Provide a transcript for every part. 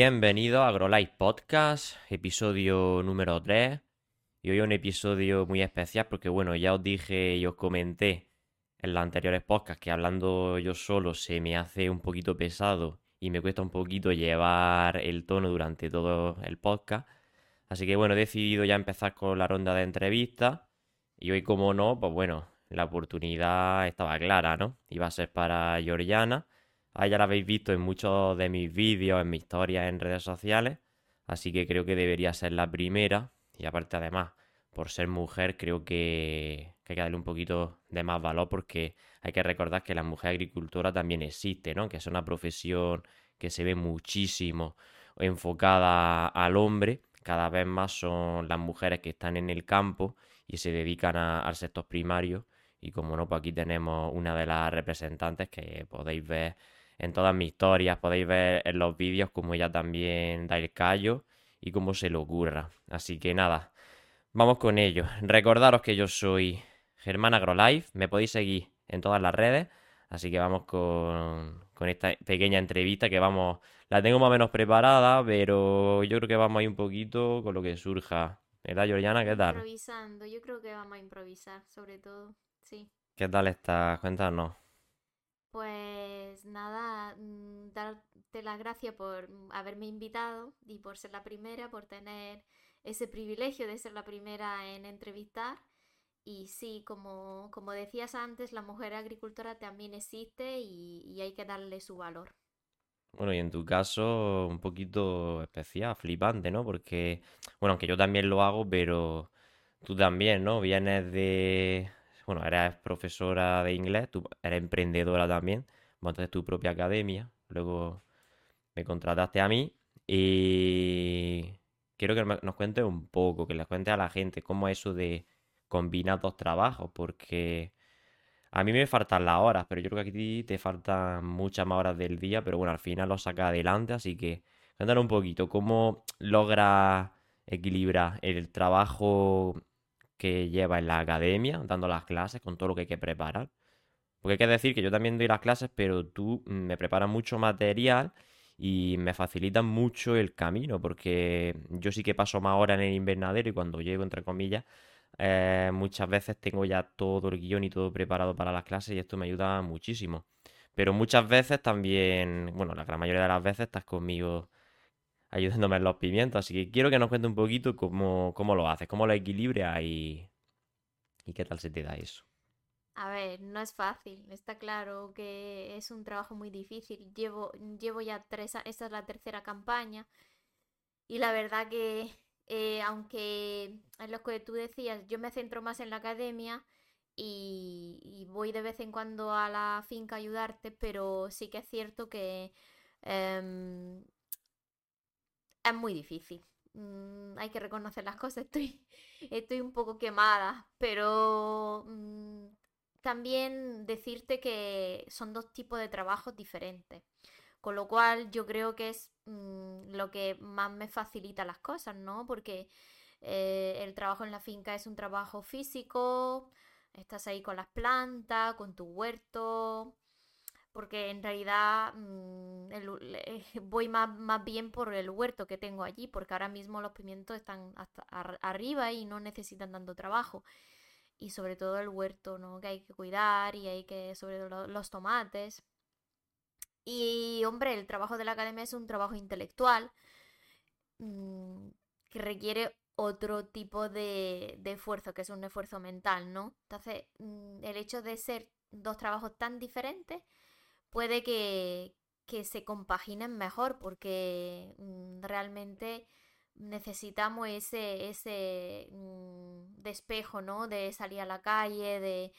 Bienvenido a AgroLife Podcast, episodio número 3. Y hoy un episodio muy especial porque, bueno, ya os dije y os comenté en los anteriores podcasts que hablando yo solo se me hace un poquito pesado y me cuesta un poquito llevar el tono durante todo el podcast. Así que, bueno, he decidido ya empezar con la ronda de entrevistas. Y hoy, como no, pues bueno, la oportunidad estaba clara, ¿no? Iba a ser para Georgiana. Ah, ya la habéis visto en muchos de mis vídeos, en mis historias en redes sociales. Así que creo que debería ser la primera. Y aparte, además, por ser mujer, creo que, que hay que darle un poquito de más valor porque hay que recordar que la mujer agricultora también existe, ¿no? Que es una profesión que se ve muchísimo enfocada al hombre. Cada vez más son las mujeres que están en el campo y se dedican a- al sector primario. Y como no, pues aquí tenemos una de las representantes que podéis ver en todas mis historias, podéis ver en los vídeos como ella también da el callo y cómo se le ocurra. Así que nada, vamos con ello. Recordaros que yo soy Germán AgroLife, me podéis seguir en todas las redes, así que vamos con, con esta pequeña entrevista que vamos, la tengo más o menos preparada, pero yo creo que vamos a ir un poquito con lo que surja. ¿Verdad, Georgiana? ¿Qué tal? Improvisando, yo creo que vamos a improvisar, sobre todo, sí. ¿Qué tal estás? Cuéntanos. Pues nada, mm, darte las gracias por mm, haberme invitado y por ser la primera, por tener ese privilegio de ser la primera en entrevistar. Y sí, como, como decías antes, la mujer agricultora también existe y, y hay que darle su valor. Bueno, y en tu caso, un poquito especial, flipante, ¿no? Porque, bueno, aunque yo también lo hago, pero tú también, ¿no? Vienes de, bueno, eres profesora de inglés, tú eres emprendedora también, montaste tu propia academia, luego me contrataste a mí y quiero que nos cuentes un poco, que les cuentes a la gente cómo es eso de combinar dos trabajos, porque a mí me faltan las horas, pero yo creo que a ti te faltan muchas más horas del día, pero bueno, al final lo sacas adelante, así que cuéntanos un poquito cómo logras equilibrar el trabajo que lleva en la academia, dando las clases, con todo lo que hay que preparar. Porque hay que decir que yo también doy las clases, pero tú mm, me preparas mucho material y me facilitas mucho el camino, porque yo sí que paso más horas en el invernadero y cuando llego, entre comillas, eh, muchas veces tengo ya todo el guion y todo preparado para las clases y esto me ayuda muchísimo. Pero muchas veces también, bueno, la gran mayoría de las veces estás conmigo ayudándome en los pimientos, así que quiero que nos cuentes un poquito cómo, cómo lo haces, cómo lo equilibras y, y qué tal se te da eso. A ver, no es fácil, está claro que es un trabajo muy difícil. Llevo, llevo ya tres, esta es la tercera campaña y la verdad que eh, aunque en lo que tú decías, yo me centro más en la academia y, y voy de vez en cuando a la finca a ayudarte, pero sí que es cierto que em, es muy difícil. Mm, hay que reconocer las cosas, estoy, estoy un poco quemada, pero mm, también decirte que son dos tipos de trabajos diferentes. Con lo cual yo creo que es mm, lo que más me facilita las cosas, ¿no? Porque eh, el trabajo en la finca es un trabajo físico, estás ahí con las plantas, con tu huerto, porque en realidad mm, voy más, más, bien por el huerto que tengo allí, porque ahora mismo los pimientos están hasta arriba y no necesitan tanto trabajo. Y sobre todo el huerto, ¿no? Que hay que cuidar y hay que, sobre todo los tomates. Y hombre, el trabajo de la academia es un trabajo intelectual mm, que requiere otro tipo de, esfuerzo, que es un esfuerzo mental, ¿no? Entonces, mm, el hecho de ser dos trabajos tan diferentes puede que, se compaginen mejor porque mm, realmente necesitamos ese, ese mm, despejo, ¿no? De salir a la calle, de,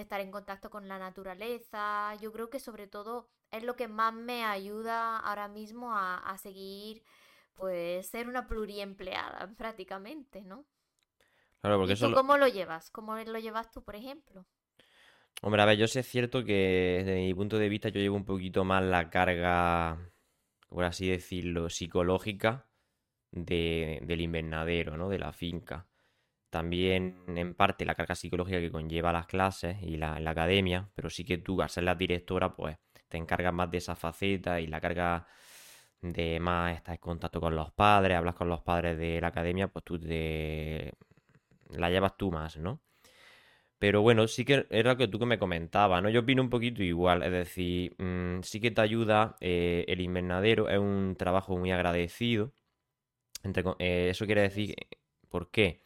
estar en contacto con la naturaleza. Yo creo que sobre todo es lo que más me ayuda ahora mismo a, a seguir, pues, ser una pluriempleada prácticamente, ¿no? Claro, porque ¿Y cómo lo llevas? ¿Cómo lo llevas tú, por ejemplo? Hombre, a ver, yo sé cierto que desde mi punto de vista yo llevo un poquito más la carga, por así decirlo, psicológica del invernadero, ¿no? De la finca. También en parte la carga psicológica que conlleva las clases y la, la academia, pero sí que tú al ser la directora pues te encargas más de esa faceta y la carga de más estar en contacto con los padres, hablas con los padres de la academia, pues tú te la llevas tú más, ¿no? Pero bueno, sí que era lo que tú que me comentabas, ¿no? Yo opino un poquito igual, es decir, mm, sí que te ayuda eh, el invernadero, es un trabajo muy agradecido. Eh, eso quiere decir, ¿por qué?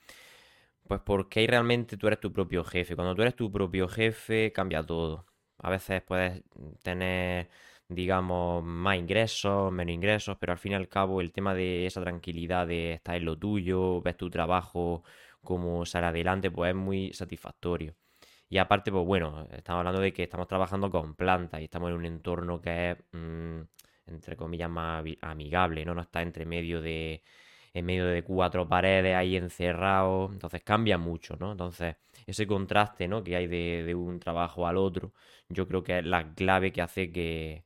Pues porque ahí realmente tú eres tu propio jefe. Cuando tú eres tu propio jefe, cambia todo. A veces puedes tener, digamos, más ingresos, menos ingresos, pero al fin y al cabo el tema de esa tranquilidad de estar en lo tuyo, ves tu trabajo como sale adelante, pues es muy satisfactorio. Y aparte, pues bueno, estamos hablando de que estamos trabajando con plantas y estamos en un entorno que es, mm, entre comillas, más amigable, ¿no? No está entre medio de, en medio de cuatro paredes ahí encerrado, entonces cambia mucho, ¿no? Entonces, ese contraste, ¿no? Que hay de, un trabajo al otro, yo creo que es la clave que hace que,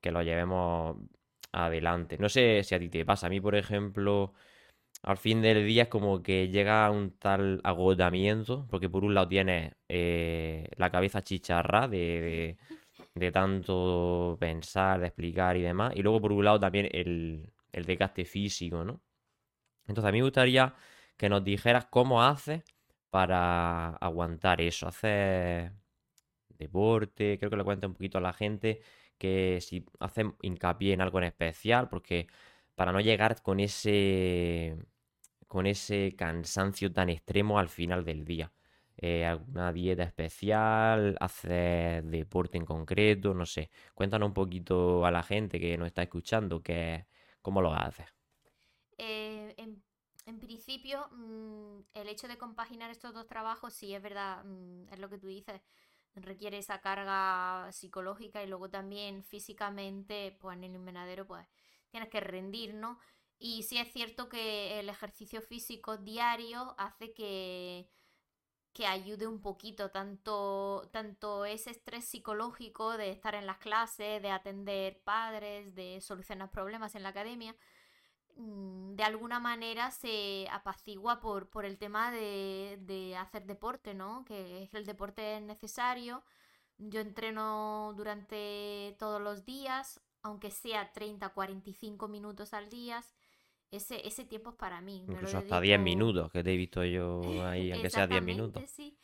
que lo llevemos adelante. No sé si a ti te pasa, a mí, por ejemplo al fin del día es como que llega un tal agotamiento, porque por un lado tienes eh, la cabeza chicharra de, de, tanto pensar, de explicar y demás, y luego por un lado también el, el desgaste físico, ¿no? Entonces a mí me gustaría que nos dijeras cómo haces para aguantar eso, hacer deporte, creo que le cuente un poquito a la gente que si hacen hincapié en algo en especial, porque para no llegar con ese, con ese cansancio tan extremo al final del día. Eh, alguna dieta especial, hacer deporte en concreto, no sé. Cuéntanos un poquito a la gente que nos está escuchando que, cómo lo haces. Eh, en, principio, mm, el hecho de compaginar estos dos trabajos, sí es verdad, mm, es lo que tú dices, requiere esa carga psicológica y luego también físicamente, pues en el invernadero, pues tienes que rendir, ¿no? Y sí es cierto que el ejercicio físico diario hace que, que ayude un poquito tanto, tanto ese estrés psicológico de estar en las clases, de atender padres, de solucionar problemas en la academia, mm, de alguna manera se apacigua por, por el tema de, de hacer deporte, ¿no? Que el deporte es necesario. Yo entreno durante todos los días, aunque sea 30, 45 minutos al día, ese, ese tiempo es para mí. Incluso hasta 10 minutos, que te he visto yo ahí, aunque sea 10 minutos. Sí.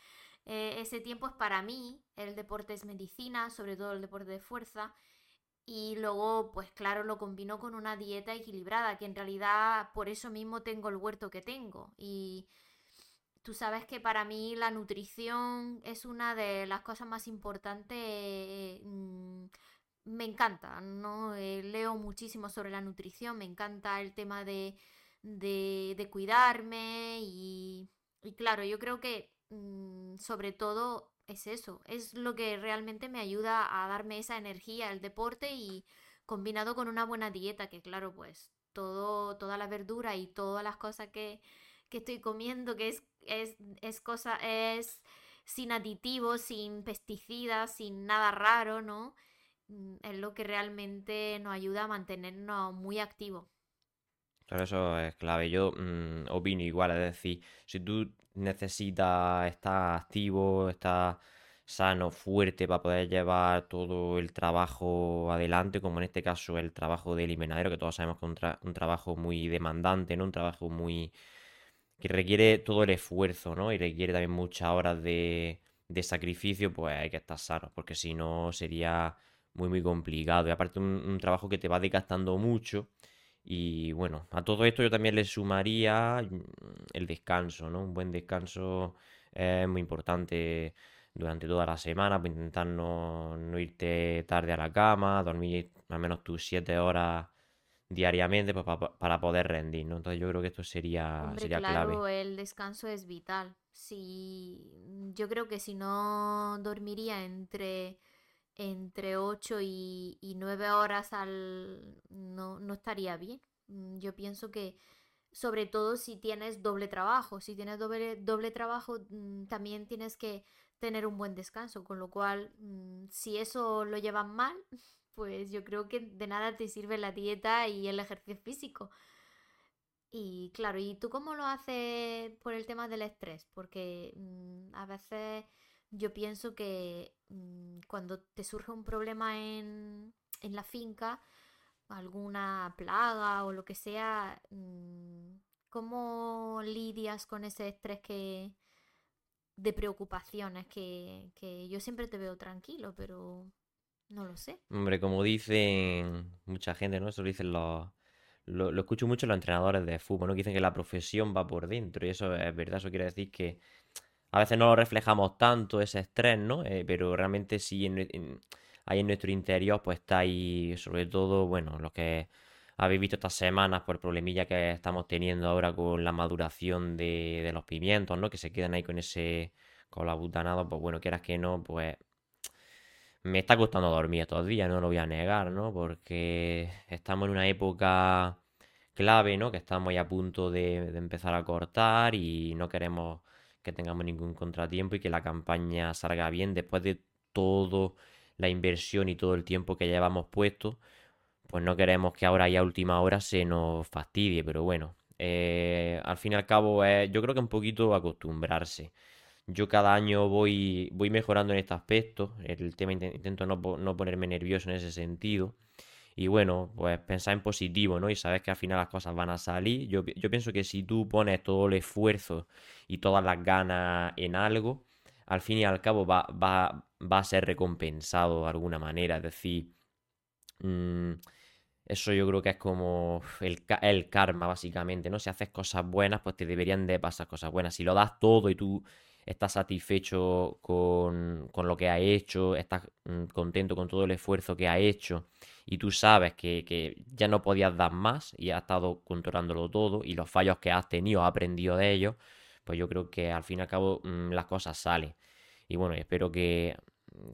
Eh, ese tiempo es para mí. El deporte es medicina, sobre todo el deporte de fuerza. Y luego, pues claro, lo combino con una dieta equilibrada, que en realidad por eso mismo tengo el huerto que tengo. Y tú sabes que para mí la nutrición es una de las cosas más importantes. Mm, me encanta, ¿no? Eh, leo muchísimo sobre la nutrición, me encanta el tema de, de, cuidarme y, y, claro, yo creo que mm, sobre todo es eso, es lo que realmente me ayuda a darme esa energía, el deporte y combinado con una buena dieta, que claro, pues todo, toda la verdura y todas las cosas que, que estoy comiendo, que es, es, es cosa, es sin aditivos, sin pesticidas, sin nada raro, ¿no? Mm, es lo que realmente nos ayuda a mantenernos muy activos. Claro, eso es clave. Yo mm, opino igual, es decir, si tú necesitas estar activo, estar sano, fuerte para poder llevar todo el trabajo adelante, como en este caso el trabajo del invernadero, que todos sabemos que es un, trabajo muy demandante, ¿no? Un trabajo muy... que requiere todo el esfuerzo, ¿no? Y requiere también muchas horas de, de sacrificio, pues hay que estar sano, porque si no sería muy, muy complicado. Y aparte un, trabajo que te va desgastando mucho. Y bueno, a todo esto yo también le sumaría mm, el descanso, ¿no? Un buen descanso es muy importante durante toda la semana, para intentar no, irte tarde a la cama, dormir al menos tus 7 horas diariamente pues, para, poder rendir, ¿no? Entonces yo creo que esto sería, sería claro, el descanso es vital. Si, yo creo que si no dormiría entre entre 8 y, y 9 horas al no, no estaría bien. Mm, yo pienso que sobre todo si tienes doble trabajo, si tienes doble, doble trabajo mm, también tienes que tener un buen descanso, con lo cual mm, si eso lo llevas mal, pues yo creo que de nada te sirve la dieta y el ejercicio físico. Y claro, ¿y tú cómo lo haces por el tema del estrés? Porque a veces yo pienso que mm, cuando te surge un problema en, la finca, alguna plaga o lo que sea, mm, ¿cómo lidias con ese estrés que de preocupaciones que, que yo siempre te veo tranquilo, pero no lo sé. Hombre, como dicen mucha gente, ¿no? Eso lo dicen los... Lo, lo escucho mucho los entrenadores de fútbol, ¿no? Que dicen que la profesión va por dentro y eso es verdad, eso quiere decir que a veces no lo reflejamos tanto ese estrés, ¿no? Eh, pero realmente sí en, ahí en nuestro interior pues está ahí sobre todo, bueno, lo que habéis visto estas semanas por el problemilla que estamos teniendo ahora con la maduración de, los pimientos, ¿no? Que se quedan ahí con ese con la butanado, pues bueno, quieras que no, pues me está costando dormir estos días, no lo voy a negar, ¿no? Porque estamos en una época clave, ¿no? Que estamos ya a punto de empezar a cortar y no queremos que tengamos ningún contratiempo y que la campaña salga bien después de toda la inversión y todo el tiempo que llevamos puesto. Pues no queremos que ahora ya a última hora se nos fastidie, pero bueno, eh, al fin y al cabo yo creo que un poquito acostumbrarse. Yo cada año voy, voy mejorando en este aspecto. El tema intento no, no ponerme nervioso en ese sentido. Y bueno, pues pensar en positivo, ¿no? Y sabes que al final las cosas van a salir. Yo, pienso que si tú pones todo el esfuerzo y todas las ganas en algo, al fin y al cabo va, va, va a ser recompensado de alguna manera. Es decir, mm, eso yo creo que es como el, karma, básicamente, ¿no? Si haces cosas buenas, pues te deberían de pasar cosas buenas. Si lo das todo y tú estás satisfecho con, con lo que ha hecho, estás mm, contento con todo el esfuerzo que ha hecho y tú sabes que, ya no podías dar más y has estado controlándolo todo y los fallos que has tenido, has aprendido de ellos, pues yo creo que al fin y al cabo mm, las cosas salen. Y bueno, espero que,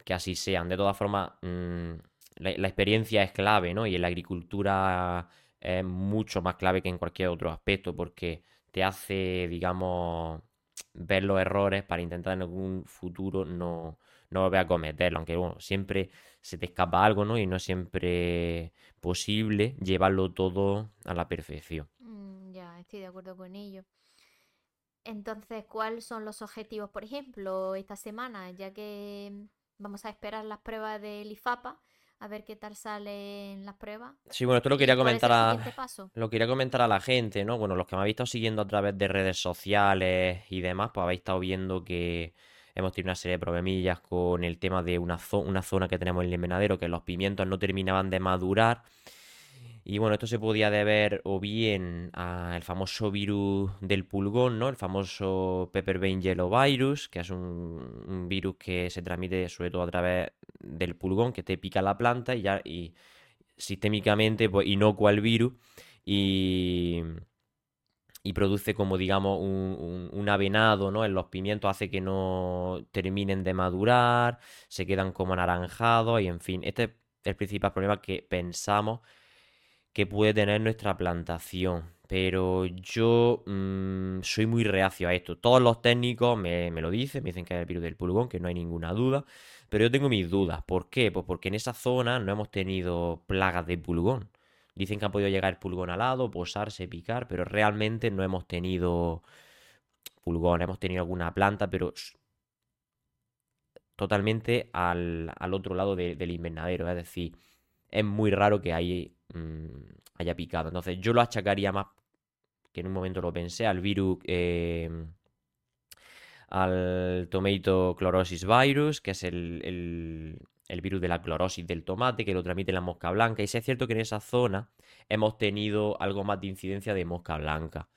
así sean. De todas formas, mm, la, experiencia es clave, ¿no? Y en la agricultura es mucho más clave que en cualquier otro aspecto porque te hace, digamos, ver los errores para intentar en algún futuro no, no volver a cometerlo. Aunque bueno, siempre se te escapa algo, ¿no? Y no es siempre posible llevarlo todo a la perfección. Mm, ya, estoy de acuerdo con ello. Entonces, ¿cuáles son los objetivos, por ejemplo, esta semana? Ya que vamos a esperar las pruebas del IFAPA, a ver qué tal salen las pruebas. Sí, bueno, esto lo quería comentar a lo quería comentar a la gente, ¿no? Bueno, los que me habéis estado siguiendo a través de redes sociales y demás, pues habéis estado viendo que Hemos tenido una serie de problemillas con el tema de una, zona que tenemos en el invernadero, que los pimientos no terminaban de madurar. Y bueno, esto se podía deber o bien al famoso virus del pulgón, ¿no? El famoso Pepper Vein Yellow Virus, que es un, virus que se transmite sobre todo a través del pulgón, que te pica la planta y ya y sistémicamente pues, inocua el virus. Y, y produce como digamos un, avenado ¿no? en los pimientos, hace que no terminen de madurar, se quedan como anaranjados y en fin, este es el principal problema que pensamos que puede tener nuestra plantación. Pero yo mm, soy muy reacio a esto. Todos los técnicos me, me, lo dicen, me dicen que es el virus del pulgón, que no hay ninguna duda. Pero yo tengo mis dudas. ¿Por qué? Pues porque en esa zona no hemos tenido plagas de pulgón. Dicen que han podido llegar el pulgón alado, posarse, picar, pero realmente no hemos tenido pulgón, hemos tenido alguna planta, pero totalmente al, al otro lado de- del invernadero. Es decir, es muy raro que mm, haya picado. Entonces, yo lo achacaría más, que en un momento lo pensé, al virus, eh, al Tomato Chlorosis Virus, que es el- el virus de la clorosis del tomate, que lo transmite la mosca blanca. Y sí es cierto que en esa zona hemos tenido algo más de incidencia de mosca blanca.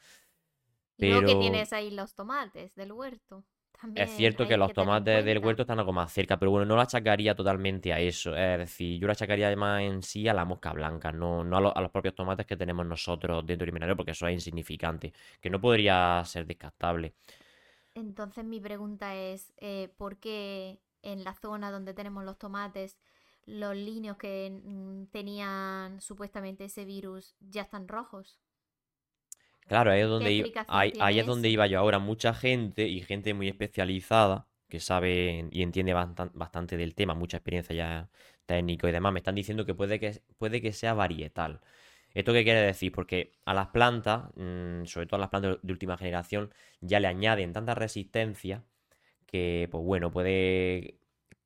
Y luego que Pero tienes ahí los tomates del huerto. También es cierto que los tomates del huerto están algo más cerca, pero bueno, no lo achacaría totalmente a eso. Es decir, yo lo achacaría más en sí a la mosca blanca, no, no a, lo- a los propios tomates que tenemos nosotros dentro del invernadero, porque eso es insignificante, que no podría ser descartable. Entonces mi pregunta es, eh, ¿por qué en la zona donde tenemos los tomates, los líneos que mm, tenían supuestamente ese virus ya están rojos? Claro, ahí es ¿Qué donde, i- explicación ahí, es donde iba yo ahora. Mucha gente y gente muy especializada que sabe y entiende bastan- bastante del tema, mucha experiencia ya técnico y demás, me están diciendo que puede que, puede que sea varietal. ¿Esto qué quiere decir? Porque a las plantas, mm, sobre todo a las plantas de última generación, ya le añaden tanta resistencia que, pues bueno, puede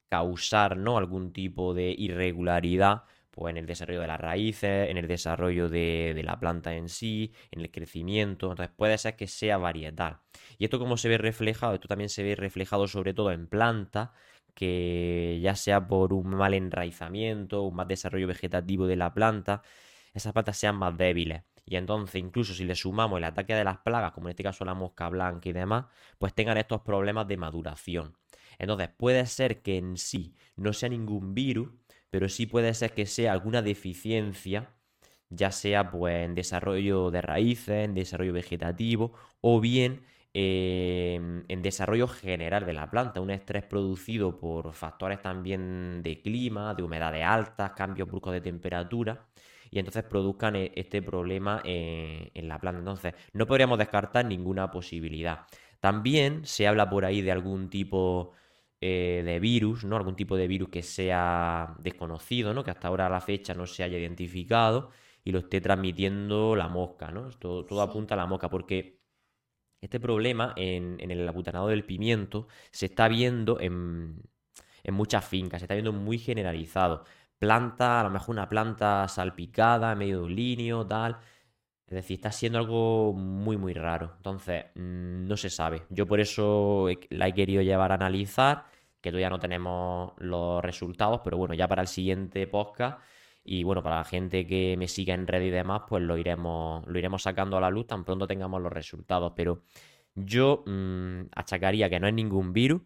causar, ¿no? algún tipo de irregularidad pues, en el desarrollo de las raíces, en el desarrollo de, de la planta en sí, en el crecimiento. Entonces puede ser que sea varietal. Y esto como se ve reflejado, esto también se ve reflejado sobre todo en plantas que ya sea por un mal enraizamiento, un mal desarrollo vegetativo de la planta, esas plantas sean más débiles. Y entonces, incluso si le sumamos el ataque de las plagas, como en este caso la mosca blanca y demás, pues tengan estos problemas de maduración. Entonces, puede ser que en sí no sea ningún virus, pero sí puede ser que sea alguna deficiencia, ya sea pues en desarrollo de raíces, en desarrollo vegetativo, o bien eh, en desarrollo general de la planta, un estrés producido por factores también de clima, de humedades altas, cambios bruscos de temperatura, y entonces produzcan e- este problema eh, en la planta. Entonces, no podríamos descartar ninguna posibilidad. También se habla por ahí de algún tipo eh, de virus, ¿no? Algún tipo de virus que sea desconocido, ¿no? Que hasta ahora a la fecha no se haya identificado y lo esté transmitiendo la mosca, ¿no? Todo, todo Sí. apunta a la mosca porque este problema en, en el abutanado del pimiento se está viendo en, en muchas fincas, se está viendo muy generalizado. Planta, a lo mejor una planta salpicada en medio de un linio, tal. Es decir, está siendo algo muy, muy raro. Entonces, mm, no se sabe. Yo por eso la he querido llevar a analizar, que todavía no tenemos los resultados, pero bueno, ya para el siguiente podcast y bueno, para la gente que me siga en red y demás, pues lo iremos, lo iremos sacando a la luz tan pronto tengamos los resultados. Pero yo mm, achacaría que no es ningún virus,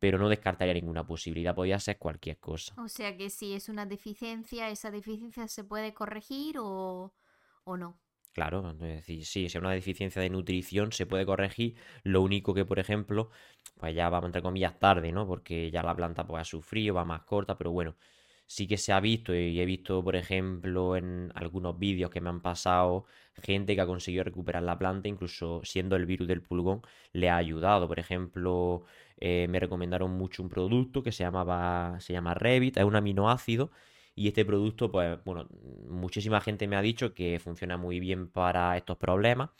pero no descartaría ninguna posibilidad. Podría ser cualquier cosa. O sea que si es una deficiencia, ¿esa deficiencia se puede corregir o, o no? Claro, es decir, sí, si es una deficiencia de nutrición se puede corregir. Lo único que, por ejemplo, pues ya vamos entre comillas tarde, ¿no? Porque ya la planta pues ha sufrido, va más corta, pero bueno, sí que se ha visto y he visto, por ejemplo, en algunos vídeos que me han pasado, gente que ha conseguido recuperar la planta, incluso siendo el virus del pulgón, le ha ayudado. Por ejemplo, eh, me recomendaron mucho un producto que se llamaba, se llama Revit, es un aminoácido. Y este producto, pues bueno, muchísima gente me ha dicho que funciona muy bien para estos problemas.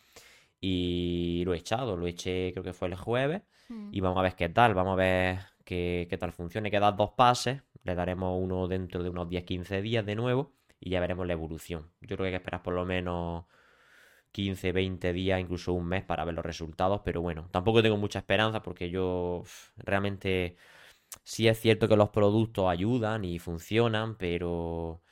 Y lo he echado, lo eché creo que fue el jueves. Mm. Y vamos a ver qué tal, vamos a ver qué, qué tal funciona. Hay que dar dos pases, le daremos uno dentro de unos 10-15 días de nuevo y ya veremos la evolución. Yo creo que hay que esperar por lo menos 15, 20 días, incluso un mes para ver los resultados, pero bueno, tampoco tengo mucha esperanza porque yo realmente sí es cierto que los productos ayudan y funcionan, pero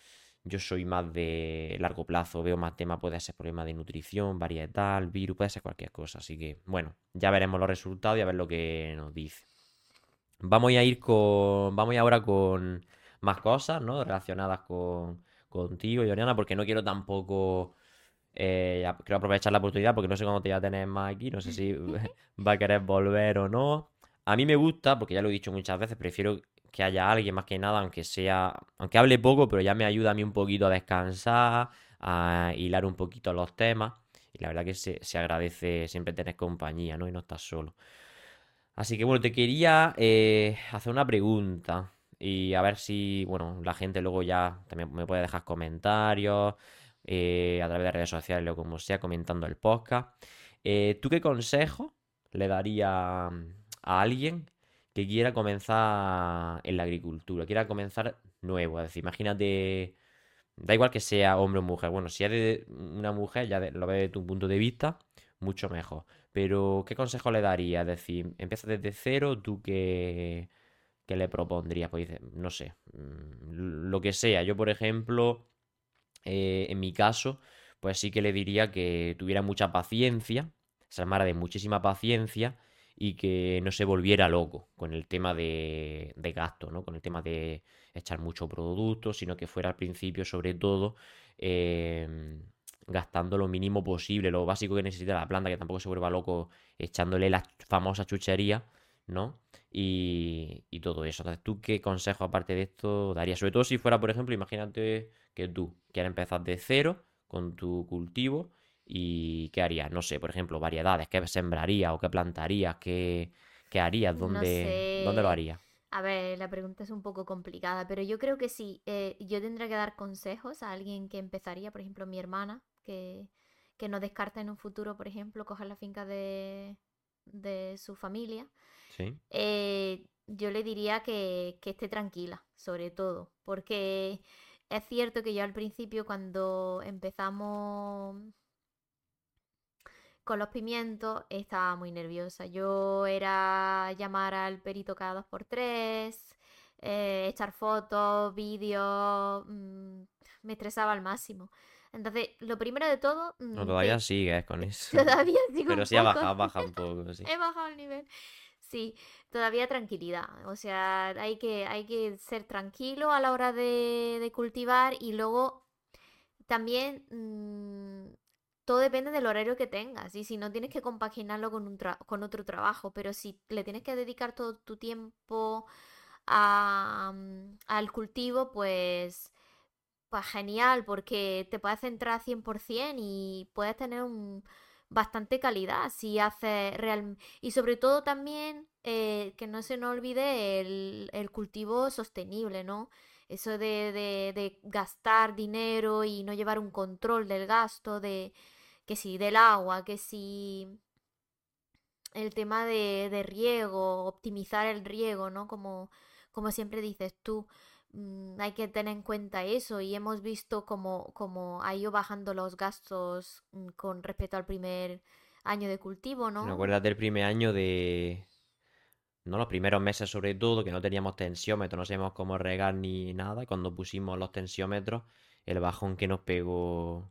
yo soy más de largo plazo, veo más temas, puede ser problema de nutrición, varietal, virus, puede ser cualquier cosa, así que bueno, ya veremos los resultados y a ver lo que nos dice. Vamos a ir con, vamos a ir ahora con más cosas, ¿no? Relacionadas con contigo, Yoriana, porque no quiero tampoco eh, quiero aprovechar la oportunidad porque no sé cuándo te voy a tener más aquí, no sé si va a querer volver o no. A mí me gusta, porque ya lo he dicho muchas veces, prefiero que haya alguien más que nada, aunque sea, aunque hable poco, pero ya me ayuda a mí un poquito a descansar, a hilar un poquito los temas. Y la verdad que se, se agradece siempre tener compañía, ¿no? Y no estar solo. Así que bueno, te quería eh, hacer una pregunta y a ver si, bueno, la gente luego ya también me puede dejar comentarios eh, a través de redes sociales o como sea, comentando el podcast. Eh, ¿tú qué consejo le darías a alguien que quiera comenzar en la agricultura, quiera comenzar nuevo. Es decir, imagínate, da igual que sea hombre o mujer. Bueno, si eres una mujer, ya lo ves de tu punto de vista, mucho mejor. Pero, ¿qué consejo le daría? Es decir, empieza desde cero, tú qué, qué le propondrías? Pues dice, no sé, mm, lo que sea. Yo, por ejemplo, eh, en mi caso, pues sí que le diría que tuviera mucha paciencia, se armara de muchísima paciencia y que no se volviera loco con el tema de, de gasto, ¿no? Con el tema de echar mucho producto, sino que fuera al principio, sobre todo, em, gastando lo mínimo posible, lo básico que necesita la planta, que tampoco se vuelva loco echándole la famosa chuchería, ¿no? Y, y todo eso. Entonces, ¿tú qué consejo aparte de esto darías? Sobre todo si fuera, por ejemplo, imagínate que tú quieres empezar de cero con tu cultivo ¿Y qué harías? No sé, por ejemplo, variedades, ¿qué sembrarías o qué plantarías? ¿Qué, qué harías? ¿Dónde, ¿Dónde lo harías? A ver, la pregunta es un poco complicada, pero yo creo que sí. Eh, yo tendría que dar consejos a alguien que empezaría, por ejemplo, mi hermana, que, que no descarta en un futuro, por ejemplo, coger la finca de, de su familia. Sí. Eh, yo le diría que, que esté tranquila, sobre todo, porque es cierto que yo al principio, cuando empezamos con los pimientos estaba muy nerviosa. Yo era llamar al perito cada dos por tres, eh, echar fotos, vídeos, mm, me estresaba al máximo. Entonces, lo primero de todo... No, mm, todavía sigues con eso. Todavía sigo Pero un sí ha poco. bajado, baja un poco, sí. He bajado el nivel. Sí, todavía tranquilidad. O sea, hay que, hay que ser tranquilo a la hora de, de cultivar y luego también mm, todo depende del horario que tengas y si no tienes que compaginarlo con, un tra- con otro trabajo, pero si le tienes que dedicar todo tu tiempo a, mm, al cultivo, pues, pues genial, porque te puedes centrar 100% y puedes tener un, bastante calidad si haces real... Y sobre todo también eh, que no se nos olvide el, el cultivo sostenible, ¿no? Eso de, de, gastar dinero y no llevar un control del gasto, de que si del agua, que si el tema de, de riego, optimizar el riego, ¿no? Como, como siempre dices tú, hay que tener en cuenta eso y hemos visto como, como ha ido bajando los gastos mm, con respecto al primer año de cultivo, Me ¿no? acuerdas del primer año de... No, los primeros meses sobre todo, que no teníamos tensiómetro, no sabíamos cómo regar ni nada. y Cuando pusimos los tensiómetros, el bajón que nos pegó...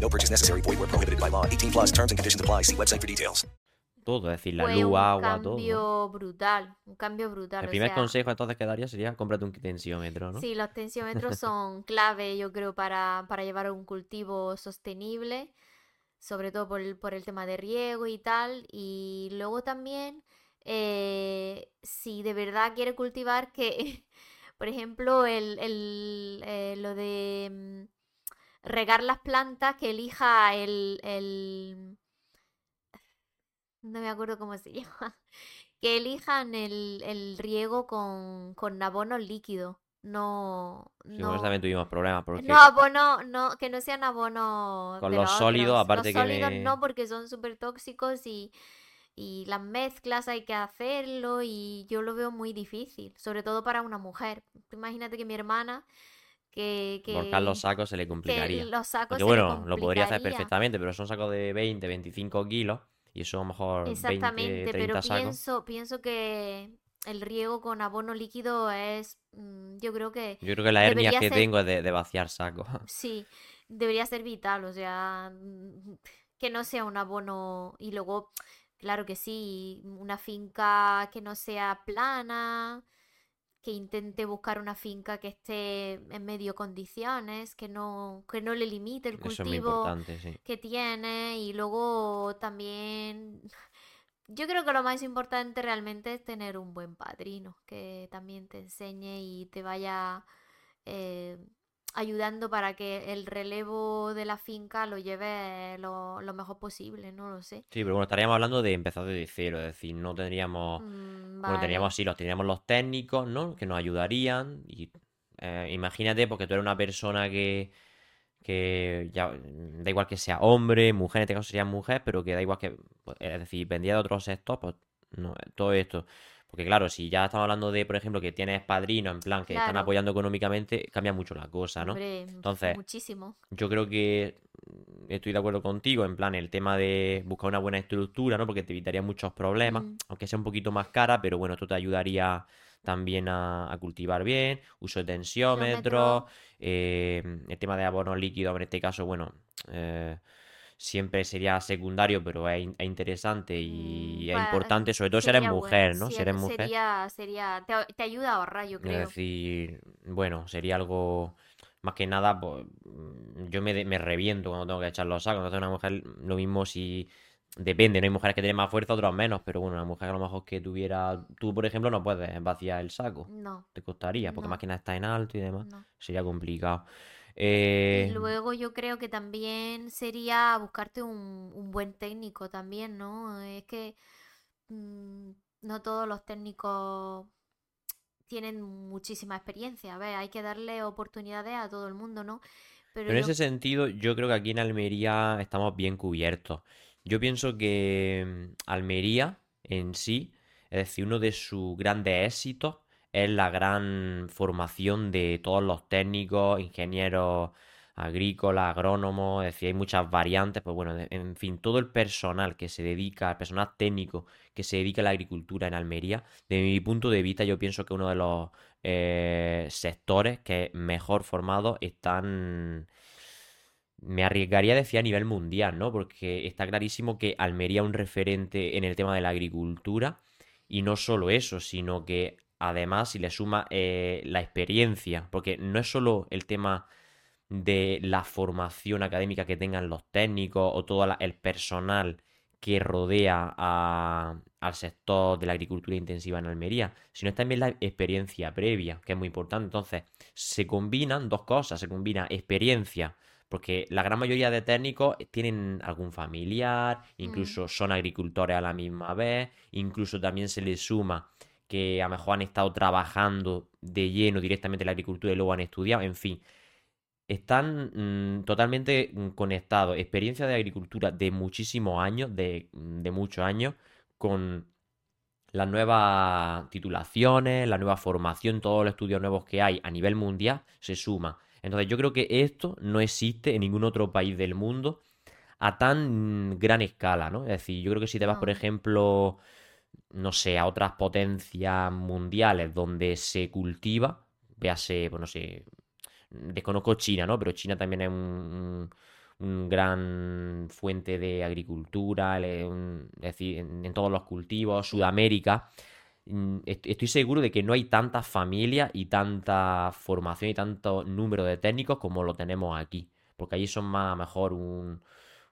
No purchase necessary. Void where prohibited by law. 18 plus terms and conditions apply. See website for details. Todo, es decir, la Fue luz, un agua, todo. cambio brutal, un cambio brutal. El primer sea, consejo entonces que daría sería cómprate un tensiómetro, ¿no? Sí, los tensiómetros son clave, yo creo, para, para llevar un cultivo sostenible, sobre todo por el, por el tema de riego y tal. Y luego también, eh, si de verdad quiere cultivar, que, por ejemplo, el, el, eh, lo de mm, regar las plantas, que elija el, el... No me acuerdo cómo se llama. Que elijan el, el riego con, con abono líquido. No, Sí, con eso no, también tuvimos problemas porque no abono, no, que no sean abonos Con de los los sólidos, otros. aparte Los que sólidos no, porque son súper tóxicos y, y las mezclas hay que hacerlo y yo lo veo muy difícil, sobre todo para una mujer. Imagínate que mi hermana, que, que, volcar los sacos se le que complicaría. los sacos Porque se le bueno, lo podría hacer perfectamente, pero son sacos de 20, 25 kilos y eso a lo mejor 20, Exactamente, 30 pero sacos. pienso, pienso que el riego con abono líquido es, mm, yo creo que Yo creo que la hernia que ser- tengo es de, de vaciar sacos. sí, debería ser vital, o sea, mm, que no sea un abono y luego, claro que sí, una finca que no sea plana, que intente buscar una finca que esté en medio condiciones, que no, que no le limite el es cultivo sí. que tiene y luego también yo creo que lo más importante realmente es tener un buen padrino que también te enseñe y te vaya eh, ayudando para que el relevo de la finca lo lleve lo, lo mejor posible, no lo sé. Sí, pero bueno, estaríamos hablando de empezar desde cero, es decir, no tendríamos... Mm, Bueno, teníamos vale. sí, los teníamos los técnicos, ¿no? Que nos ayudarían. Y eh, imagínate, porque tú eres una persona que, que ya mm, da igual que sea hombre, mujer, en este caso sería mujer, pero que da igual que, pues, es decir, vendría de otro sector, pues no, todo esto. Porque claro, si ya estamos hablando de, por ejemplo, que tienes padrinos, en plan, que están Claro. apoyando económicamente, cambia mucho la cosa, ¿no? Hombre, Entonces, muchísimo. yo creo que mm, estoy de acuerdo contigo, en plan, el tema de buscar una buena estructura, ¿no? Porque te evitaría muchos problemas, Mm. aunque sea un poquito más cara, pero bueno, esto te ayudaría también a, a cultivar bien, uso de tensiómetro, Tensiómetro. eh, el tema de abonos líquidos, en este caso, bueno, eh, siempre sería secundario, pero es, in- es interesante y Mm, es va- importante, sobre todo si eres sería bueno, mujer, ¿no? Si eres mujer. Sería, sería, te, te ayuda a ahorrar, yo Es creo. decir, bueno, sería algo más que nada, pues mm, yo me, me reviento cuando tengo que echar los sacos. Entonces, una mujer, lo mismo si depende, no hay mujeres que tienen más fuerza, otras menos, pero bueno, una mujer a lo mejor que tuviera, tú por ejemplo, no puedes vaciar el saco, No, te costaría, porque No. más que nada está en alto y demás, no. sería complicado. Eh, luego yo creo que también sería buscarte un, un buen técnico también, ¿no? Es que mm, no todos los técnicos tienen muchísima experiencia. A ver, hay que darle oportunidades a todo el mundo, ¿no? Pero Pero en yo, ese sentido, yo creo que aquí en Almería estamos bien cubiertos. Yo pienso que mm, Almería en sí, es decir, uno de sus grandes éxitos es la gran formación de todos los técnicos, ingenieros agrícolas, agrónomos, es decir, hay muchas variantes, pues bueno, en fin, todo el personal que se dedica, el personal técnico que se dedica a la agricultura en Almería, de mi punto de vista, yo pienso que uno de los eh, sectores que mejor formados están, me arriesgaría a decir a nivel mundial, ¿no? Porque está clarísimo que Almería es un referente en el tema de la agricultura y no solo eso, sino que además si le suma eh, la experiencia, porque no es solo el tema de la formación académica que tengan los técnicos o todo la- el personal que rodea a- al sector de la agricultura intensiva en Almería, sino es también la experiencia previa, que es muy importante. Entonces, se combinan dos cosas, se combina experiencia, porque la gran mayoría de técnicos tienen algún familiar, incluso son agricultores a la misma vez, incluso también se les suma que a lo mejor han estado trabajando de lleno directamente en la agricultura y luego han estudiado, en fin, están mm, totalmente mm, conectados. Experiencia de agricultura de muchísimos años, de, mm, de muchos años, con las nuevas titulaciones, la nueva formación, todos los estudios nuevos que hay a nivel mundial se suma. Entonces yo creo que esto no existe en ningún otro país del mundo a tan gran escala, ¿no? Es decir, yo creo que si te vas, por ejemplo, no sé, a otras potencias mundiales donde se cultiva, véase, pues no sé, desconozco China, ¿no? Pero China también es un, un gran fuente de agricultura, es decir, en, todos los cultivos, Sudamérica. mm, est- Estoy seguro de que no hay tantas familias y tanta formación y tanto número de técnicos como lo tenemos aquí. Porque allí son más, a mejor, un,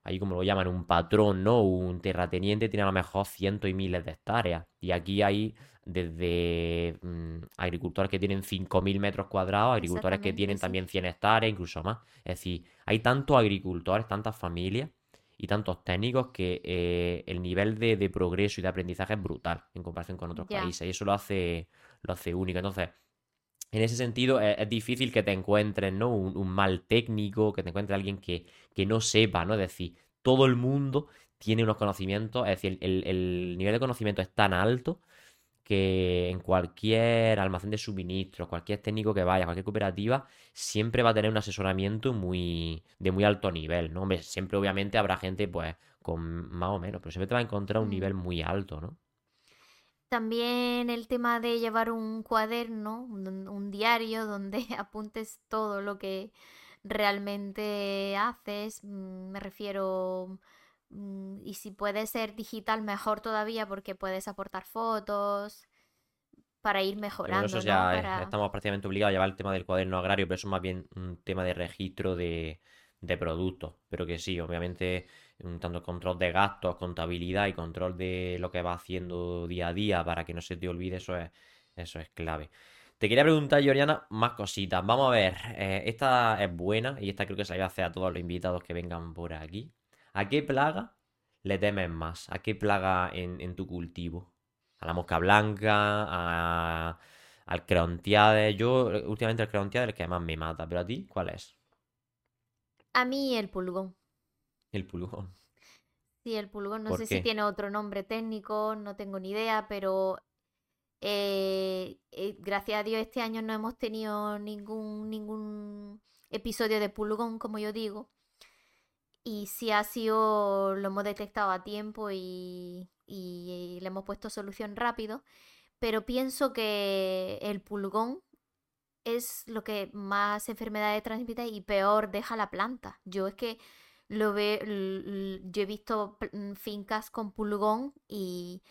ahí como lo llaman, un patrón, ¿no? Un terrateniente tiene a lo mejor cientos y miles de hectáreas. Y aquí hay desde mm, agricultores que tienen 5.000 metros cuadrados, agricultores que tienen sí. también 100 hectáreas, incluso más. Es decir, hay tantos agricultores, tantas familias y tantos técnicos que eh, el nivel de, de progreso y de aprendizaje es brutal en comparación con otros países. Y eso lo hace, lo hace único. Entonces, en ese sentido, es, es difícil que te encuentres, ¿no? Un, un mal técnico, que te encuentres alguien que, que no sepa, ¿no? Es decir, todo el mundo tiene unos conocimientos, es decir, el, el nivel de conocimiento es tan alto que en cualquier almacén de suministros, cualquier técnico que vaya, cualquier cooperativa, siempre va a tener un asesoramiento muy, de muy alto nivel, ¿no? Siempre obviamente habrá gente, pues, con más o menos, pero siempre te va a encontrar un Mm. nivel muy alto, ¿no? También el tema de llevar un cuaderno, un, un diario donde apuntes todo lo que realmente haces, mm, me refiero, mm, y si puede ser digital mejor todavía porque puedes aportar fotos para ir mejorando, eso ¿no? ya Para... estamos prácticamente obligados a llevar el tema del cuaderno agrario, pero eso es más bien un tema de registro de, de productos. Pero que sí, obviamente, un tanto control de gastos, contabilidad y control de lo que vas haciendo día a día para que no se te olvide, eso es, eso es clave. Te quería preguntar, Georgiana, más cositas. Vamos a ver, eh, esta es buena y esta creo que se la voy a hacer a todos los invitados que vengan por aquí. ¿A qué plaga le temes más? ¿A qué plaga en, tu cultivo? ¿A la mosca blanca? ¿A, al creontiade? Yo, últimamente el creontiade es el que más me mata, pero a ti, ¿cuál es? A mí el pulgón. El pulgón. Sí, el pulgón. No ¿Por sé qué? si tiene otro nombre técnico, no tengo ni idea, pero eh, eh, gracias a Dios este año no hemos tenido ningún, ningún episodio de pulgón, como yo digo. Y si ha sido, lo hemos detectado a tiempo y, y le hemos puesto solución rápido. Pero pienso que el pulgón es lo que más enfermedades transmite y peor deja la planta. Yo es que lo veo, yo he visto mm, fincas con pulgón y,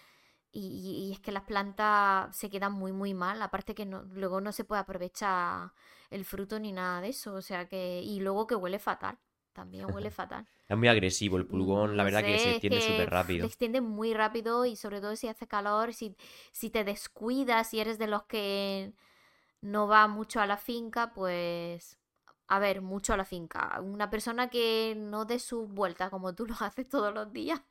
y- y es que las plantas se quedan muy muy mal. Aparte que no, luego no se puede aprovechar el fruto ni nada de eso. O sea que, y luego que huele fatal. También huele fatal. Es muy agresivo el pulgón, la verdad que se extiende súper rápido. Se extiende muy rápido y sobre todo si hace calor, si, si te descuidas, si eres de los que no va mucho a la finca, pues a ver, mucho a la finca. Una persona que no dé sus vueltas como tú lo haces todos los días,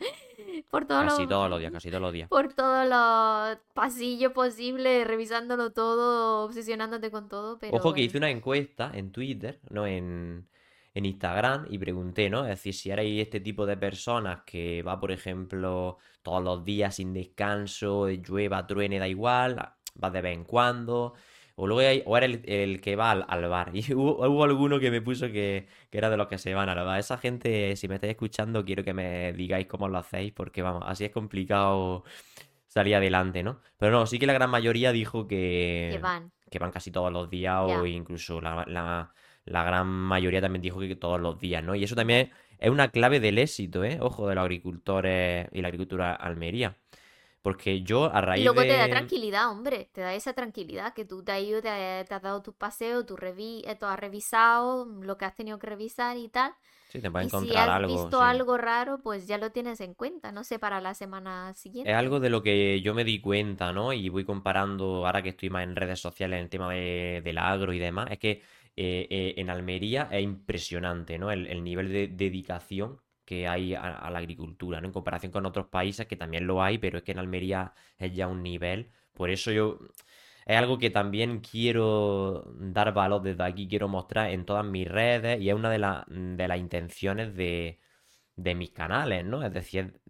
por todos Casi los, todos los días, casi todos los días. por todos los pasillos posibles, revisándolo todo, obsesionándote con todo, pero Ojo que hice una encuesta en Twitter, no en, en Instagram, y pregunté, ¿no? Es decir, si erais este tipo de personas que va, por ejemplo, todos los días sin descanso, llueva, truene, da igual, va de vez en cuando, o luego hay- o era el, el que va al, al bar. Y hubo, hubo alguno que me puso que, que era de los que se van al bar. Esa gente, si me estáis escuchando, quiero que me digáis cómo lo hacéis, porque vamos, así es complicado salir adelante, ¿no? Pero no, sí que la gran mayoría dijo que que van. que van casi todos los días o incluso la, la- la gran mayoría también dijo que todos los días, ¿no? Y eso también es una clave del éxito, ¿eh? Ojo, de los agricultores y la agricultura almería. Porque yo a Y raíz luego te da tranquilidad, hombre, te da esa tranquilidad que tú te has ido, te, ha- te has dado tu paseo, tú, revi eh, tú has revisado lo que has tenido que revisar y tal. Sí, te Y si encontrar has algo, visto sí. algo raro, pues ya lo tienes en cuenta, no sé, para la semana Es siguiente. algo de lo que yo me di cuenta, ¿no? Y voy comparando, ahora que estoy más en redes sociales, en el tema de- del agro y demás, es que eh, eh, en Almería es impresionante, ¿no? El, el nivel de dedicación que hay a, la agricultura, ¿no? En comparación con otros países que también lo hay, pero es que en Almería es ya un nivel. Por eso yo... Es algo que también quiero dar valor desde aquí, quiero mostrar en todas mis redes y es una de, la- de las intenciones de, de mis canales, ¿no? Es decir,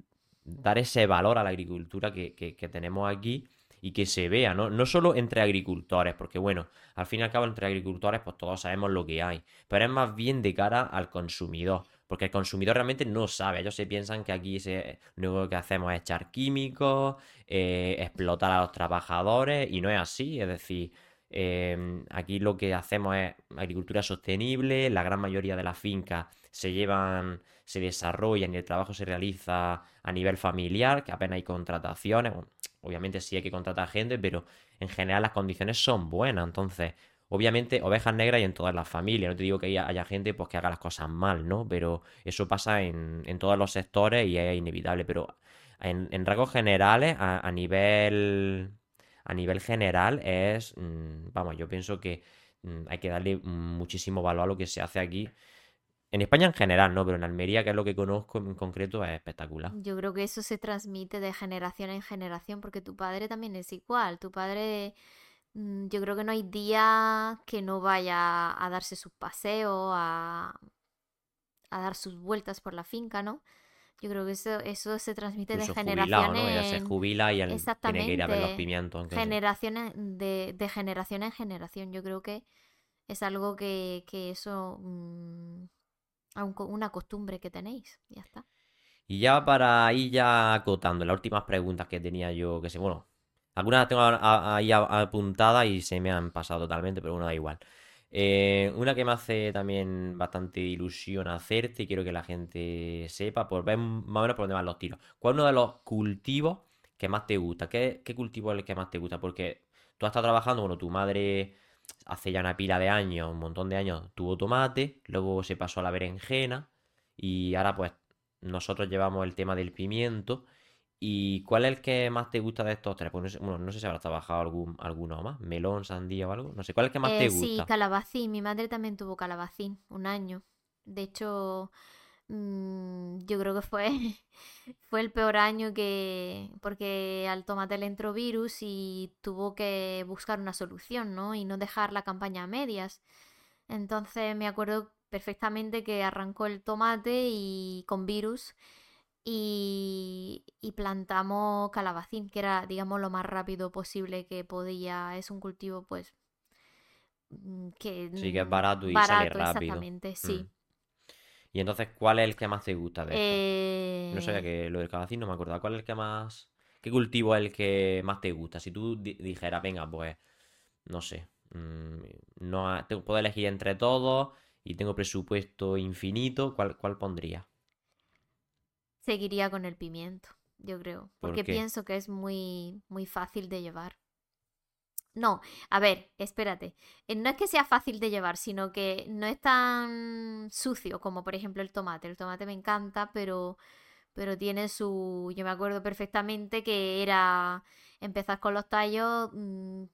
dar ese valor a la agricultura que, que- que tenemos aquí y que se vea, ¿no? No solo entre agricultores, porque bueno, al fin y al cabo entre agricultores pues todos sabemos lo que hay, pero es más bien de cara al consumidor, porque el consumidor realmente no sabe, ellos se piensan que aquí se, lo único que hacemos es echar químicos, eh, explotar a los trabajadores y no es así, es decir, eh, aquí lo que hacemos es agricultura sostenible, la gran mayoría de las fincas se llevan, se desarrollan y el trabajo se realiza a nivel familiar, que apenas hay contrataciones. Obviamente sí hay que contratar gente, pero en general las condiciones son buenas. Entonces, obviamente ovejas negras y en todas las familias. No te digo que haya, gente pues, que haga las cosas mal, ¿no? Pero eso pasa en, en todos los sectores y es inevitable. Pero en, en rasgos generales, a, nivel, a nivel general, es, mm, vamos, yo pienso que mm, hay que darle muchísimo valor a lo que se hace aquí. En España en general, ¿no? Pero en Almería, que es lo que conozco en concreto, es espectacular. Yo creo que eso se transmite de generación en generación, porque tu padre también es igual. Tu padre, yo creo que no hay día que no vaya a darse sus paseos, a, a dar sus vueltas por la finca, ¿no? Yo creo que eso, eso se transmite de generación jubilado, ¿no? Ella se jubila y él tiene que ir a ver los exactamente pimientos. generaciones de, de generación en generación. Yo creo que es algo que, que eso, mm, una costumbre que tenéis. Ya está. Y ya para ir ya acotando las últimas preguntas que tenía yo, que sé, bueno, algunas las tengo ahí apuntadas y se me han pasado totalmente, pero bueno, da igual. Eh, una que me hace también bastante ilusión hacerte y quiero que la gente sepa, por ver más o menos por dónde van los tiros. ¿Cuál es uno de los cultivos que más te gusta? ¿Qué, qué cultivo es el que más te gusta? Porque tú has estado trabajando, bueno, tu madre hace ya una pila de años, un montón de años, tuvo tomate, luego se pasó a la berenjena y ahora pues nosotros llevamos el tema del pimiento ¿Y cuál es el que más te gusta de estos tres? Pues no sé, bueno, no sé si habrás trabajado algún, alguno más. Melón, sandía o algo. No sé, ¿cuál es el que más te Eh, sí, gusta? calabacín. Mi madre también tuvo calabacín un año. De hecho, mm, yo creo que fue, fue el peor año que... porque al tomate le entró virus y tuvo que buscar una solución, ¿no? Y no dejar la campaña a medias. Entonces me acuerdo perfectamente que arrancó el tomate y con virus y, y plantamos calabacín, que era, digamos, lo más rápido posible que podía. Es un cultivo, pues, mm, que... Sí, que es barato y sale barato, rápido. exactamente, sí. Mm. Y entonces, ¿cuál es el que más te gusta de estos? No sabía Eh, que lo del calabacín no me acordaba. ¿Cuál es el que más... ¿Qué cultivo es el que más te gusta? Si tú di- dijeras, venga, pues, no sé, mm, no ha- te- puedo elegir entre todos y tengo presupuesto infinito, ¿cuál, cuál pondría? Seguiría con el pimiento, yo creo, ¿Por porque pienso que es muy, muy fácil de llevar. No, a ver, espérate. eh, No es que sea fácil de llevar, sino que no es tan sucio como por ejemplo el tomate. El tomate me encanta, pero, pero tiene su... Yo me acuerdo perfectamente que era empezar con los tallos, mm,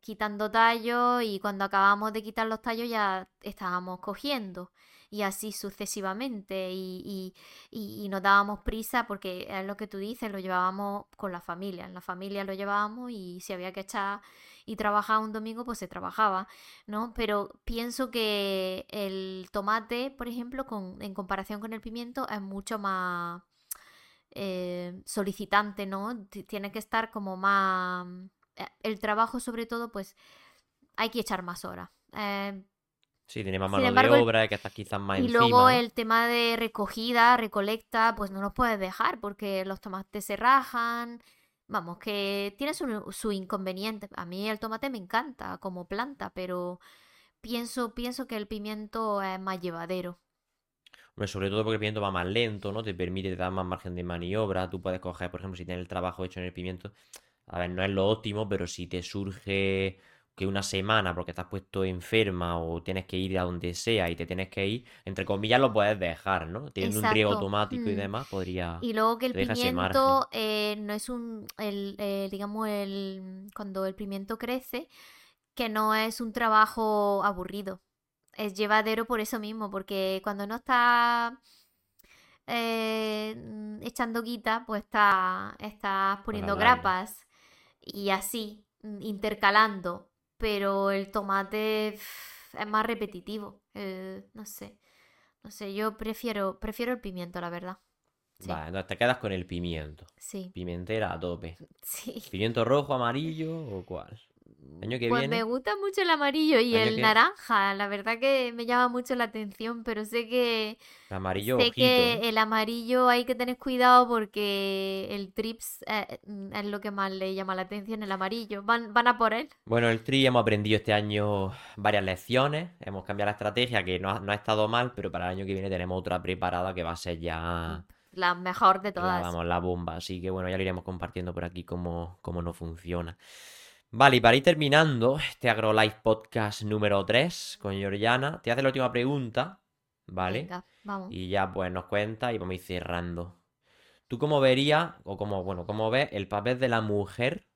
quitando tallos y cuando acabamos de quitar los tallos ya estábamos cogiendo y así sucesivamente y, y, nos dábamos prisa porque es lo que tú dices, lo llevábamos con la familia. En la familia lo llevábamos y si había que echar y trabajar un domingo, pues se trabajaba, ¿no? Pero pienso que el tomate, por ejemplo, con, en comparación con el pimiento, es mucho más eh, solicitante, ¿no? Ti- Tiene que estar como más... eh, El trabajo, sobre todo, pues hay que echar más horas. Eh, Sí, tiene más mano de embargo, el- obra, que estás quizás más y encima, luego el tema de recogida, recolecta, pues no los puedes dejar porque los tomates se rajan. Vamos, que tiene su, su inconveniente. A mí el tomate me encanta como planta, pero pienso, pienso que el pimiento es más llevadero. Hombre, sobre todo porque el pimiento va más lento, ¿no? Te permite, te da más margen de maniobra. Tú puedes coger, por ejemplo, si tienes el trabajo hecho en el pimiento. A ver, no es lo óptimo, pero si te surge que una semana porque estás puesto enferma o tienes que ir a donde sea y te tienes que ir, entre comillas lo puedes dejar, ¿no? Teniendo un riego automático y Mm. demás, podría... Y luego que el pimiento eh, no es un, el, eh, digamos, el, cuando el pimiento crece, que no es un trabajo aburrido. Es llevadero por eso mismo, porque cuando no está eh, echando guita, pues está, estás poniendo grapas y así, mm, intercalando. Pero el tomate es más repetitivo. eh, no sé. No sé, yo prefiero, prefiero el pimiento, la verdad. Sí. Vale, entonces te quedas con el pimiento. Sí, Pimentera a tope. sí. ¿Pimiento rojo, amarillo o cuál? Año que Pues viene... me gusta mucho el amarillo y el que- naranja. La verdad que me llama mucho la atención, pero sé que El amarillo, sé ojito, que ¿eh? el amarillo hay que tener cuidado porque el trips eh, mm, es lo que más le llama la atención, el amarillo. Van, van a por él. Bueno, el Tri hemos aprendido este año varias lecciones, hemos cambiado la estrategia que no ha, no ha estado mal, pero para el año que viene tenemos otra preparada que va a ser ya La mejor de la, todas. vamos, la bomba, así que bueno, ya lo iremos compartiendo por aquí cómo, cómo no funciona. Vale, y para ir terminando este AgroLife Podcast número 3 con Georgiana, te hace la última pregunta, ¿vale? Venga, vamos. Y ya pues nos cuenta y vamos a ir cerrando. ¿Tú cómo verías, o cómo, bueno, cómo ves el papel de la mujer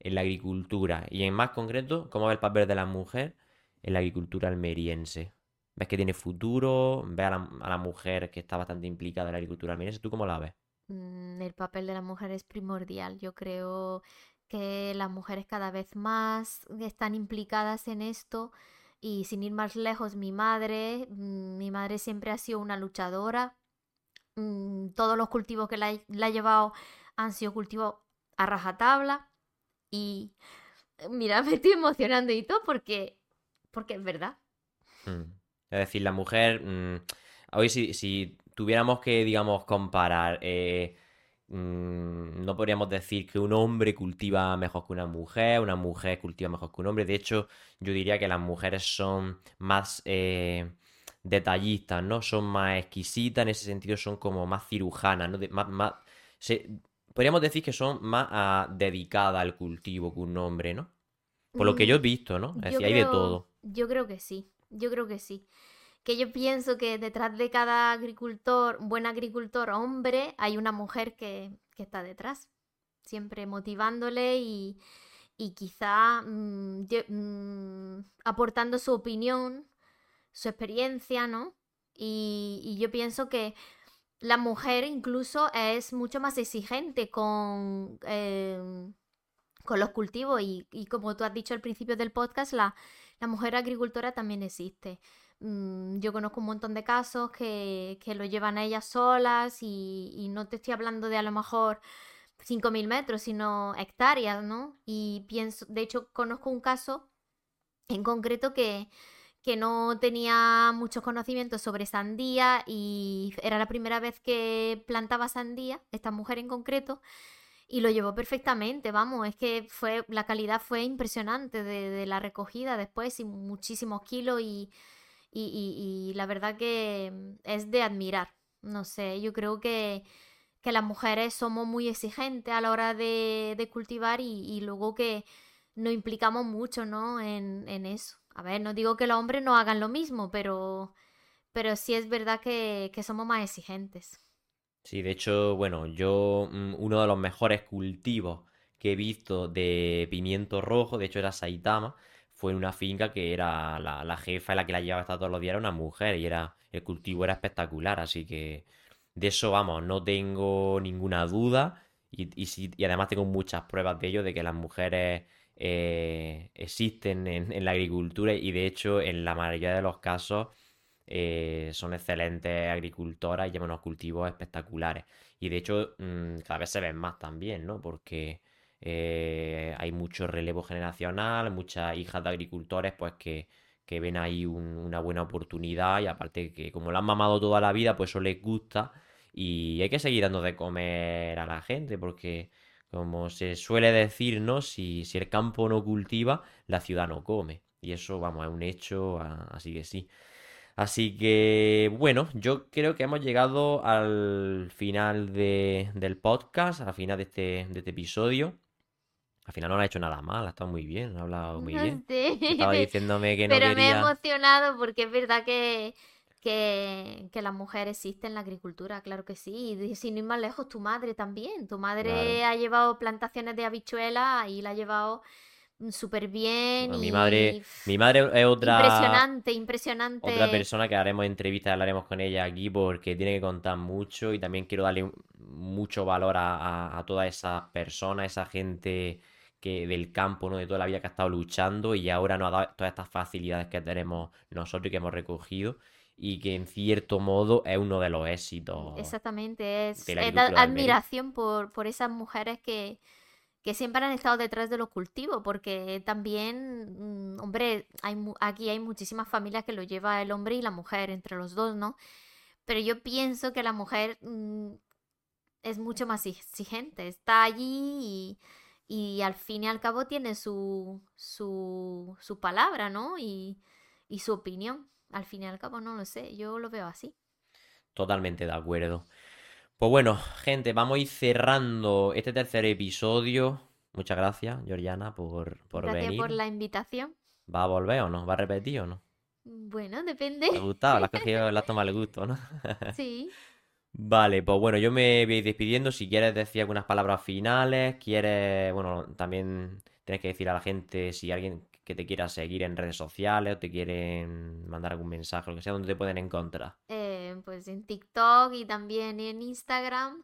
en la agricultura? Y en más concreto, ¿cómo ves el papel de la mujer en la agricultura almeriense? ¿Ves que tiene futuro? ¿Ves a la, a la mujer que está bastante implicada en la agricultura almeriense? ¿Tú cómo la ves? Mm, El papel de la mujer es primordial. Yo creo que las mujeres cada vez más están implicadas en esto y sin ir más lejos, mi madre, mm, mi madre siempre ha sido una luchadora. Mm, Todos los cultivos que la, la ha llevado han sido cultivos a rajatabla y eh, mira, me estoy emocionando y todo porque, porque es verdad. Mm. Es decir, la mujer. hoy, si, si tuviéramos que, digamos, comparar. eh, no podríamos decir que un hombre cultiva mejor que una mujer, una mujer cultiva mejor que un hombre. De hecho, yo diría que las mujeres son más eh, detallistas, ¿no? Son más exquisitas, en ese sentido son como más cirujanas, ¿no? De- más, más- se- podríamos decir que son más ah, dedicadas al cultivo que un hombre, ¿no? Por lo que yo he Mm, visto, ¿no? Es Yo decir, hay de todo. yo creo que sí, yo creo que sí. Que yo pienso que detrás de cada agricultor, buen agricultor hombre, hay una mujer que, que está detrás, siempre motivándole y, y quizá mm, mm, aportando su opinión, su experiencia, ¿no? Y, y yo pienso que la mujer incluso es mucho más exigente con, em, con los cultivos y, y como tú has dicho al principio del podcast, la, la mujer agricultora también existe. Mm, Yo conozco un montón de casos que, que lo llevan a ellas solas y, no te estoy hablando de a lo mejor 5.000 metros, sino hectáreas, ¿no? Y pienso, de hecho, conozco un caso en concreto que, que no tenía muchos conocimientos sobre sandía y era la primera vez que plantaba sandía, esta mujer en concreto, y lo llevó perfectamente, vamos, es que fue, la calidad fue impresionante de, de la recogida después y muchísimos kilos y, y, y- y la verdad que es de admirar. No sé, yo creo que, que las mujeres somos muy exigentes a la hora de, de cultivar y, y luego que nos implicamos mucho, ¿no? En, en eso. A ver, no digo que los hombres no hagan lo mismo, pero, pero sí es verdad que, que somos más exigentes. Sí, de hecho, bueno, yo mm, uno de los mejores cultivos que he visto de pimiento rojo, de hecho era Saitama, fue en una finca que era la, la jefa y la que la llevaba hasta todos los días, era una mujer y era, el cultivo era espectacular, así que de eso, vamos, no tengo ninguna duda y, y, y además tengo muchas pruebas de ello, de que las mujeres eh, existen en, en la agricultura y de hecho en la mayoría de los casos eh, son excelentes agricultoras y llevan unos cultivos espectaculares. Y de hecho, mm, cada vez se ven más también, ¿no? Porque eh, hay mucho relevo generacional, muchas hijas de agricultores, pues que, que ven ahí un- una buena oportunidad y aparte que como lo han mamado toda la vida, pues eso les gusta y hay que seguir dando de comer a la gente porque como se suele decir, ¿no? Si, si el campo no cultiva, la ciudad no come. Y eso, vamos, es un hecho, así que sí. Así que, bueno, yo creo que hemos llegado al final de- del podcast, al final de este, de este episodio. Al final no lo ha hecho nada mal, ha estado muy bien, ha hablado muy bien. sé, Estaba diciéndome que no pero me he quería... emocionado porque es verdad que, que, que la mujer existe en la agricultura, claro que sí. Y sin ir más lejos, tu madre también. Tu madre Claro. ha llevado plantaciones de habichuelas y la ha llevado mm, súper bien Bueno, mi madre, mi madre es otra, impresionante, impresionante. otra persona que haremos entrevistas, hablaremos con ella aquí porque tiene que contar mucho y también quiero darle mucho valor a, a- a todas esas personas, esa gente que del campo, ¿no? De toda la vida que ha estado luchando y ahora nos ha dado todas estas facilidades que tenemos nosotros y que hemos recogido y que en cierto modo es uno de los éxitos Exactamente, es, admiración por, por esas mujeres que, que siempre han estado detrás de los cultivos, porque también, mm, hombre, hay, aquí hay muchísimas familias que lo lleva el hombre y la mujer, entre los dos, ¿no? Pero yo pienso que la mujer mm, es mucho más exigente, está allí y, y al fin y al cabo tiene su, su, su palabra, ¿no? Y, y su opinión. Al fin y al cabo, no lo sé, yo lo veo así. Totalmente de acuerdo. Pues bueno, gente, vamos a ir cerrando este tercer episodio. Muchas gracias, Georgiana, por, por Gracias venir. por la invitación. ¿Va a volver o no? ¿Va a repetir o no? Bueno, ¿Te ha depende. gustado? ¿Le has cogido, le has tomado el gusto, no? Sí. Vale, pues bueno, yo me voy despidiendo. Si quieres decir algunas palabras finales, quieres, bueno, también tienes que decir a la gente si alguien que te quiera seguir en redes sociales o te quieren mandar algún mensaje, lo que sea, donde te pueden encontrar. Eh, pues en TikTok y también en Instagram.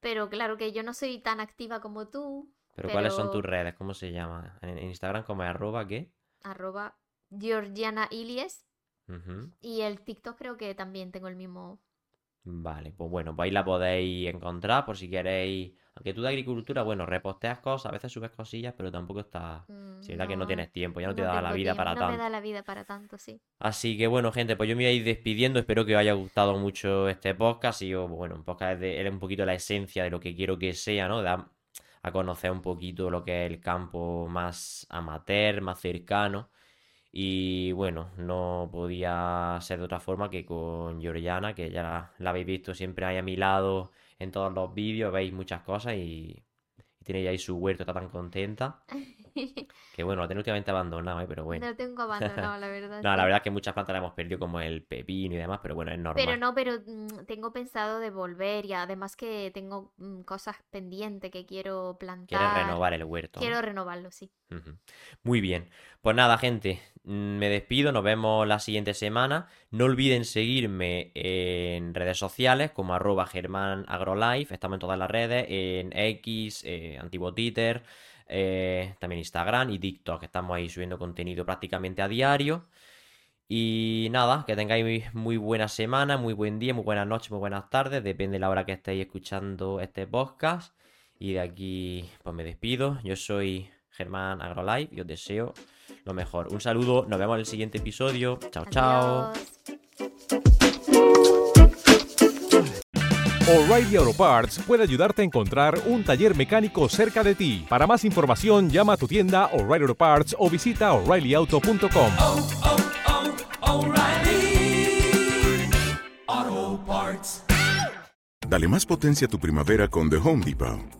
Pero claro que yo no soy tan activa como tú. Pero ¿cuáles son tus redes? ¿Cómo se llama? En, Instagram, como es arroba, ¿qué? Arroba Georgiana Ilies. Y el TikTok creo que también tengo el mismo. Vale, pues bueno, pues ahí la podéis encontrar por si queréis. Aunque tú de agricultura, bueno, reposteas cosas, a veces subes cosillas, pero tampoco está. Mm, Si es verdad que no tienes tiempo, ya no te no da la vida tiempo, para no tanto. me da la vida para tanto, sí. Así que bueno, gente, pues yo me voy a ir despidiendo. Espero que os haya gustado mucho este podcast. Y yo, bueno, un podcast es, de- es un poquito la esencia de lo que quiero que sea, ¿no? Dar a conocer un poquito lo que es el campo más amateur, más cercano. Y bueno, no podía ser de otra forma que con Georgiana, que ya la, habéis visto siempre ahí a mi lado en todos los vídeos, veis muchas cosas y, y tenéis ahí su huerto, está tan contenta. Que bueno, lo tengo últimamente abandonado, ¿eh? pero bueno. No tengo abandonado, la verdad. No, la verdad es que muchas plantas las hemos perdido, como el pepino y demás, pero bueno, es normal. Pero no, pero mm, tengo pensado de volver y además que tengo mm, cosas pendientes que quiero plantar. Quieres renovar el huerto. ¿no? Quiero renovarlo, sí. Muy bien. Pues nada, gente, mm, me despido, nos vemos la siguiente semana. No olviden seguirme en redes sociales como arroba germanagrolife, estamos en todas las redes, en X, eh, antiguo Twitter, eh, también Instagram y TikTok, estamos ahí subiendo contenido prácticamente a diario. Y nada, que tengáis muy buena semana, muy buen día, muy buenas noches, muy buenas tardes, depende de la hora que estéis escuchando este podcast. Y de aquí, pues me despido. Yo soy Germán Agrolife y os deseo lo mejor. Un saludo, nos vemos en el siguiente episodio. Chao, chao. O'Reilly Auto Parts puede ayudarte a encontrar un taller mecánico cerca de ti. Para más información, llama a tu tienda O'Reilly Auto Parts o visita oreillyauto.com. Dale más potencia a tu primavera con The Home Depot.